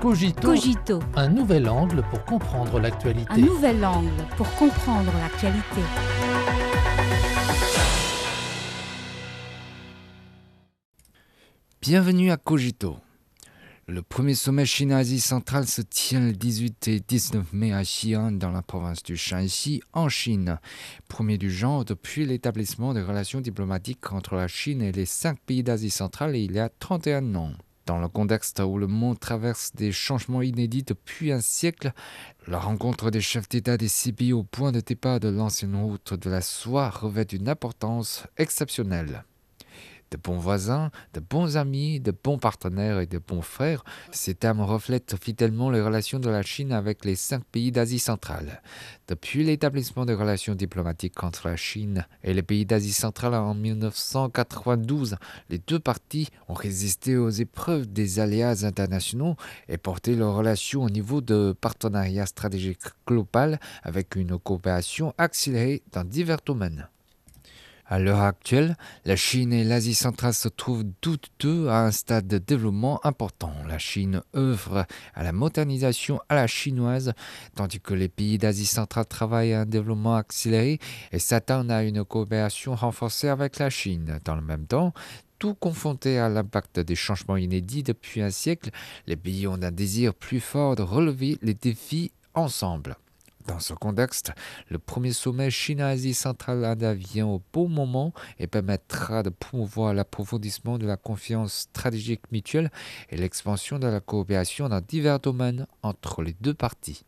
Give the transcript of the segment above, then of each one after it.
Cogito, Cogito, un nouvel angle pour comprendre l'actualité. un nouvel angle pour comprendre l'actualité. Bienvenue à Cogito. Le premier sommet Chine-Asie centrale se tient le 18 et 19 mai à Xi'an dans la province du Shanxi en Chine. Premier du genre depuis l'établissement des relations diplomatiques entre la Chine et les cinq pays d'Asie centrale il y a 31 ans. Dans le contexte où le monde traverse des changements inédits depuis un siècle, la rencontre des chefs d'État des six au point de départ de l'ancienne route de la soie revêt une importance exceptionnelle de bons voisins, de bons amis, de bons partenaires et de bons frères, ces termes reflètent fidèlement les relations de la Chine avec les cinq pays d'Asie centrale. Depuis l'établissement des relations diplomatiques entre la Chine et les pays d'Asie centrale en 1992, les deux parties ont résisté aux épreuves des aléas internationaux et porté leurs relations au niveau de partenariat stratégique global avec une coopération accélérée dans divers domaines. À l'heure actuelle, la Chine et l'Asie centrale se trouvent toutes deux à un stade de développement important. La Chine œuvre à la modernisation à la chinoise, tandis que les pays d'Asie centrale travaillent à un développement accéléré et s'attendent à une coopération renforcée avec la Chine. Dans le même temps, tout confronté à l'impact des changements inédits depuis un siècle, les pays ont un désir plus fort de relever les défis ensemble. Dans ce contexte, le premier sommet Chine-Asie centrale vient au bon moment et permettra de promouvoir l'approfondissement de la confiance stratégique mutuelle et l'expansion de la coopération dans divers domaines entre les deux parties.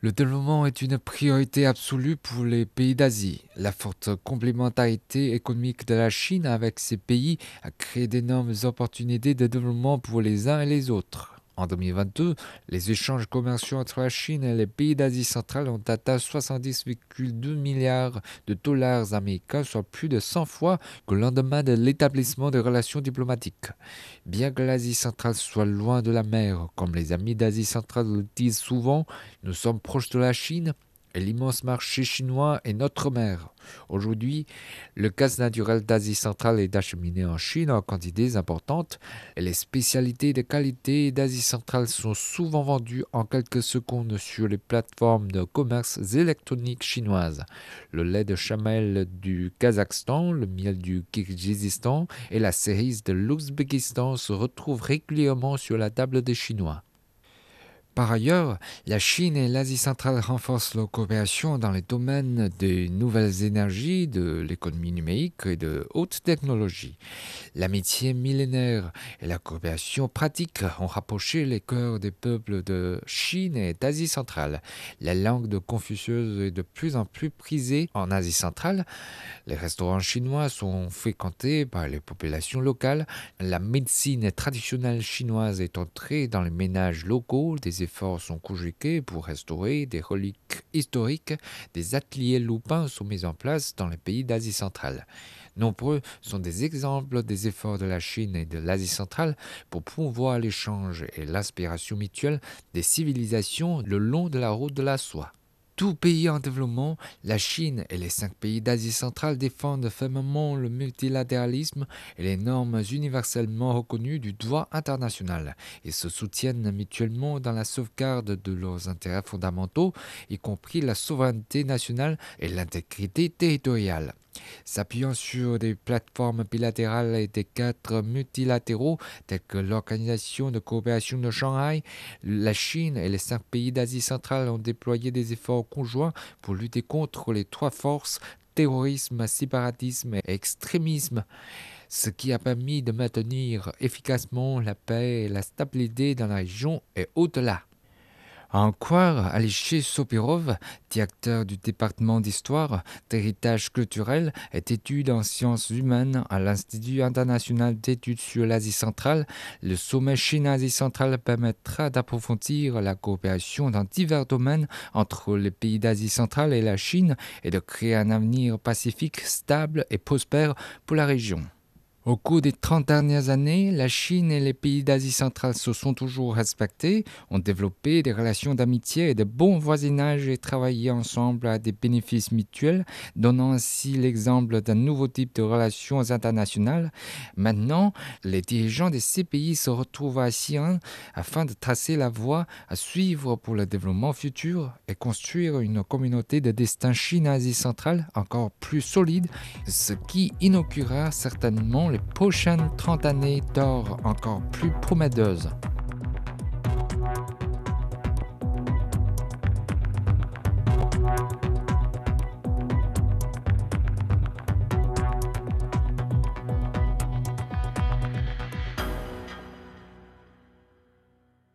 Le développement est une priorité absolue pour les pays d'Asie. La forte complémentarité économique de la Chine avec ces pays a créé d'énormes opportunités de développement pour les uns et les autres. En 2022, les échanges commerciaux entre la Chine et les pays d'Asie centrale ont atteint 70,2 milliards de dollars américains, soit plus de 100 fois que le lendemain de l'établissement des relations diplomatiques. Bien que l'Asie centrale soit loin de la mer, comme les amis d'Asie centrale le disent souvent, nous sommes proches de la Chine l'immense marché chinois est notre mer. Aujourd'hui, le gaz naturel d'Asie centrale est acheminé en Chine en quantités importantes et les spécialités de qualité d'Asie centrale sont souvent vendues en quelques secondes sur les plateformes de commerce électroniques chinoises. Le lait de chamel du Kazakhstan, le miel du Kirghizistan et la cerise de l'Ouzbékistan se retrouvent régulièrement sur la table des Chinois. Par ailleurs, la Chine et l'Asie centrale renforcent leur coopération dans les domaines des nouvelles énergies, de l'économie numérique et de haute technologie. L'amitié millénaire et la coopération pratique ont rapproché les cœurs des peuples de Chine et d'Asie centrale. La langue de Confucius est de plus en plus prisée en Asie centrale. Les restaurants chinois sont fréquentés par les populations locales. La médecine traditionnelle chinoise est entrée dans les ménages locaux des efforts sont conjugués pour restaurer des reliques historiques. Des ateliers loupins sont mis en place dans les pays d'Asie centrale. Nombreux sont des exemples des efforts de la Chine et de l'Asie centrale pour promouvoir l'échange et l'inspiration mutuelle des civilisations le long de la route de la soie. Tout pays en développement, la Chine et les cinq pays d'Asie centrale défendent fermement le multilatéralisme et les normes universellement reconnues du droit international et se soutiennent mutuellement dans la sauvegarde de leurs intérêts fondamentaux, y compris la souveraineté nationale et l'intégrité territoriale. S'appuyant sur des plateformes bilatérales et des cadres multilatéraux tels que l'Organisation de coopération de Shanghai, la Chine et les cinq pays d'Asie centrale ont déployé des efforts conjoints pour lutter contre les trois forces terrorisme, séparatisme et extrémisme ce qui a permis de maintenir efficacement la paix et la stabilité dans la région et au-delà. En croire Alexis Sopirov, directeur du département d'histoire, d'héritage culturel et d'études en sciences humaines à l'Institut international d'études sur l'Asie centrale, le sommet Chine-Asie centrale permettra d'approfondir la coopération dans divers domaines entre les pays d'Asie centrale et la Chine et de créer un avenir pacifique, stable et prospère pour la région. Au cours des 30 dernières années, la Chine et les pays d'Asie centrale se sont toujours respectés, ont développé des relations d'amitié et de bon voisinage et travaillé ensemble à des bénéfices mutuels, donnant ainsi l'exemple d'un nouveau type de relations internationales. Maintenant, les dirigeants de ces pays se retrouvent à Xi'an afin de tracer la voie à suivre pour le développement futur et construire une communauté de destin Chine-Asie centrale encore plus solide, ce qui inaugurera certainement prochaines 30 années d'or encore plus prometteuses.